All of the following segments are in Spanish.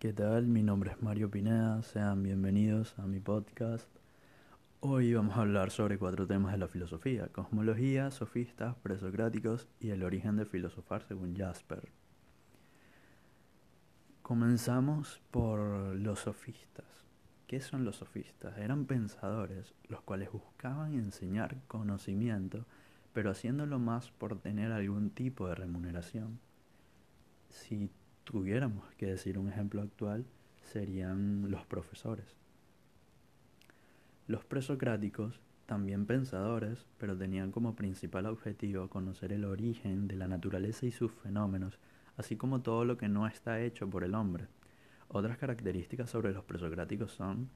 ¿Qué tal? Mi nombre es Mario Pineda, sean bienvenidos a mi podcast. Hoy vamos a hablar sobre cuatro temas de la filosofía, cosmología, sofistas, presocráticos y el origen de filosofar según Jasper. Comenzamos por los sofistas. ¿Qué son los sofistas? Eran pensadores los cuales buscaban enseñar conocimiento, pero haciéndolo más por tener algún tipo de remuneración. Si tuviéramos que decir un ejemplo actual, serían los profesores. Los presocráticos, también pensadores, pero tenían como principal objetivo conocer el origen de la naturaleza y sus fenómenos, así como todo lo que no está hecho por el hombre. Otras características sobre los presocráticos son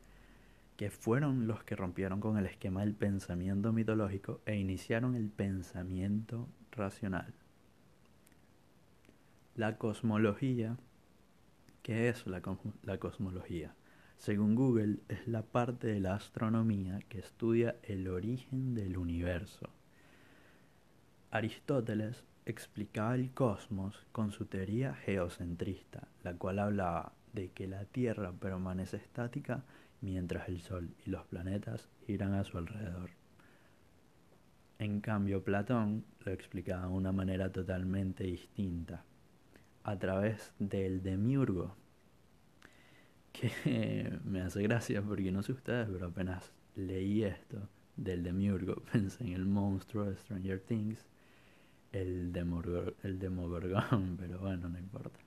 que fueron los que rompieron con el esquema del pensamiento mitológico e iniciaron el pensamiento racional. La cosmología. ¿Qué es la, cosmología? Según Google, es la parte de la astronomía que estudia el origen del universo. Aristóteles explicaba el cosmos con su teoría geocentrista, la cual hablaba de que la Tierra permanece estática mientras el Sol y los planetas giran a su alrededor. En cambio, Platón lo explicaba de una manera totalmente distinta a través del demiurgo, que me hace gracia porque no sé ustedes, pero apenas leí esto del demiurgo, pensé en el monstruo de Stranger Things, el, el demogorgón, pero bueno, no importa.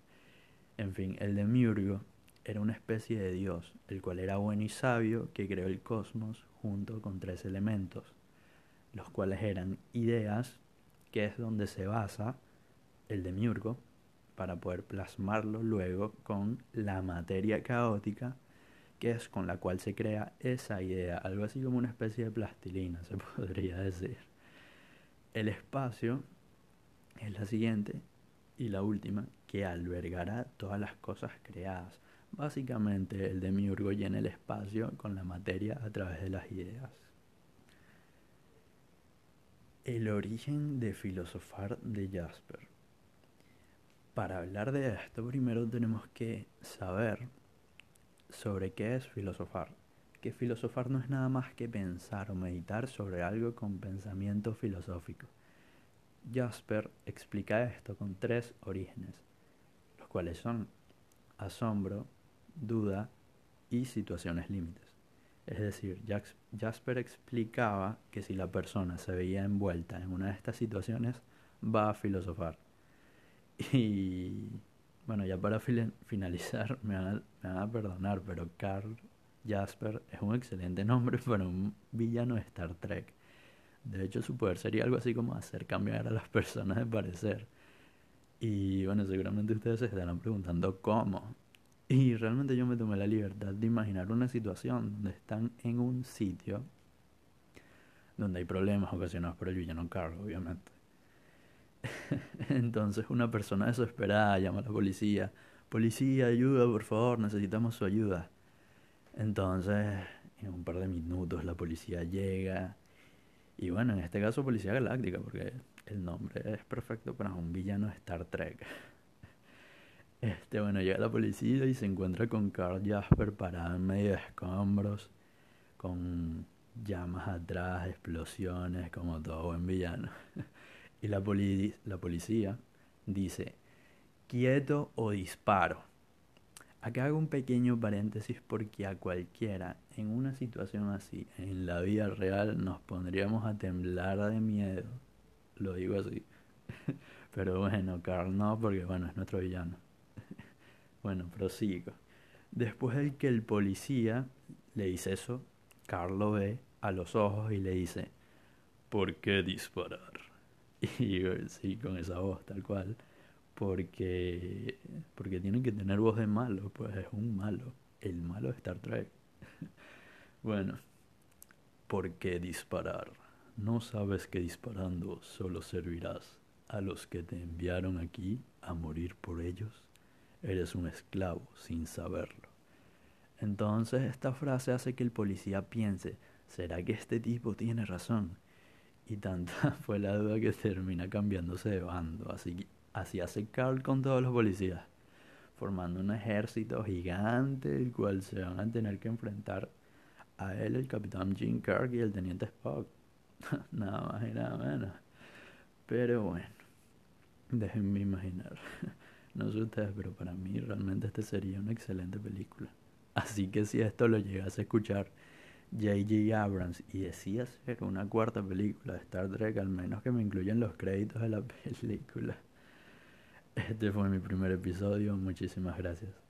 En fin, el demiurgo era una especie de dios, el cual era bueno y sabio, que creó el cosmos junto con tres elementos, los cuales eran ideas, que es donde se basa el demiurgo, para poder plasmarlo luego con la materia caótica, que es con la cual se crea esa idea, algo así como una especie de plastilina, se podría decir. El espacio es la siguiente y la última, que albergará todas las cosas creadas. Básicamente el demiurgo llena el espacio con la materia a través de las ideas. El origen de filosofar de Jasper. Para hablar de esto, primero tenemos que saber sobre qué es filosofar. Que filosofar no es nada más que pensar o meditar sobre algo con pensamiento filosófico. Jasper explica esto con tres orígenes, los cuales son asombro, duda y situaciones límites. Es decir, Jasper explicaba que si la persona se veía envuelta en una de estas situaciones, va a filosofar. Y bueno, ya para finalizar, me van, a, perdonar, pero Carl Jasper es un excelente nombre para un villano de Star Trek. De hecho, su poder sería algo así como hacer cambiar a las personas de parecer. Y bueno, seguramente ustedes se estarán preguntando cómo. Y realmente yo me tomé la libertad de imaginar una situación donde están en un sitio donde hay problemas ocasionados por el villano Carl, obviamente. Entonces una persona desesperada llama a la policía. Policía, ayuda, por favor, necesitamos su ayuda. Entonces, en un par de minutos la policía llega. Y bueno, en este caso Policía Galáctica, porque el nombre es perfecto para un villano de Star Trek. Este, bueno, llega la policía y se encuentra con Carl Jasper parado en medio de escombros, con llamas atrás, explosiones, como todo buen villano. Y la, la policía dice, quieto o disparo. Acá hago un pequeño paréntesis porque a cualquiera en una situación así, en la vida real, nos pondríamos a temblar de miedo. Lo digo así. Pero bueno, Carl no, porque bueno, es nuestro villano. bueno, prosigo. Después de que el policía le dice eso, Carl lo ve a los ojos y le dice, ¿por qué disparar? Y sí, con esa voz tal cual. Porque, porque tienen que tener voz de malo, pues es un malo. El malo de Star Trek. bueno, ¿por qué disparar? ¿No sabes que disparando solo servirás a los que te enviaron aquí a morir por ellos? Eres un esclavo sin saberlo. Entonces esta frase hace que el policía piense, ¿será que este tipo tiene razón? Y tanta fue la duda que termina cambiándose de bando. Así, así hace Carl con todos los policías. formando un ejército gigante, el cual se van a tener que enfrentar a él, el capitán Jim Kirk y el teniente Spock. nada más y nada menos. Pero bueno, déjenme imaginar. no sé ustedes, pero para mí realmente este sería una excelente película. Así que si esto lo llegas a escuchar J.J. Abrams y decía hacer una cuarta película de Star Trek, al menos que me incluyan los créditos de la película. Este fue mi primer episodio, muchísimas gracias.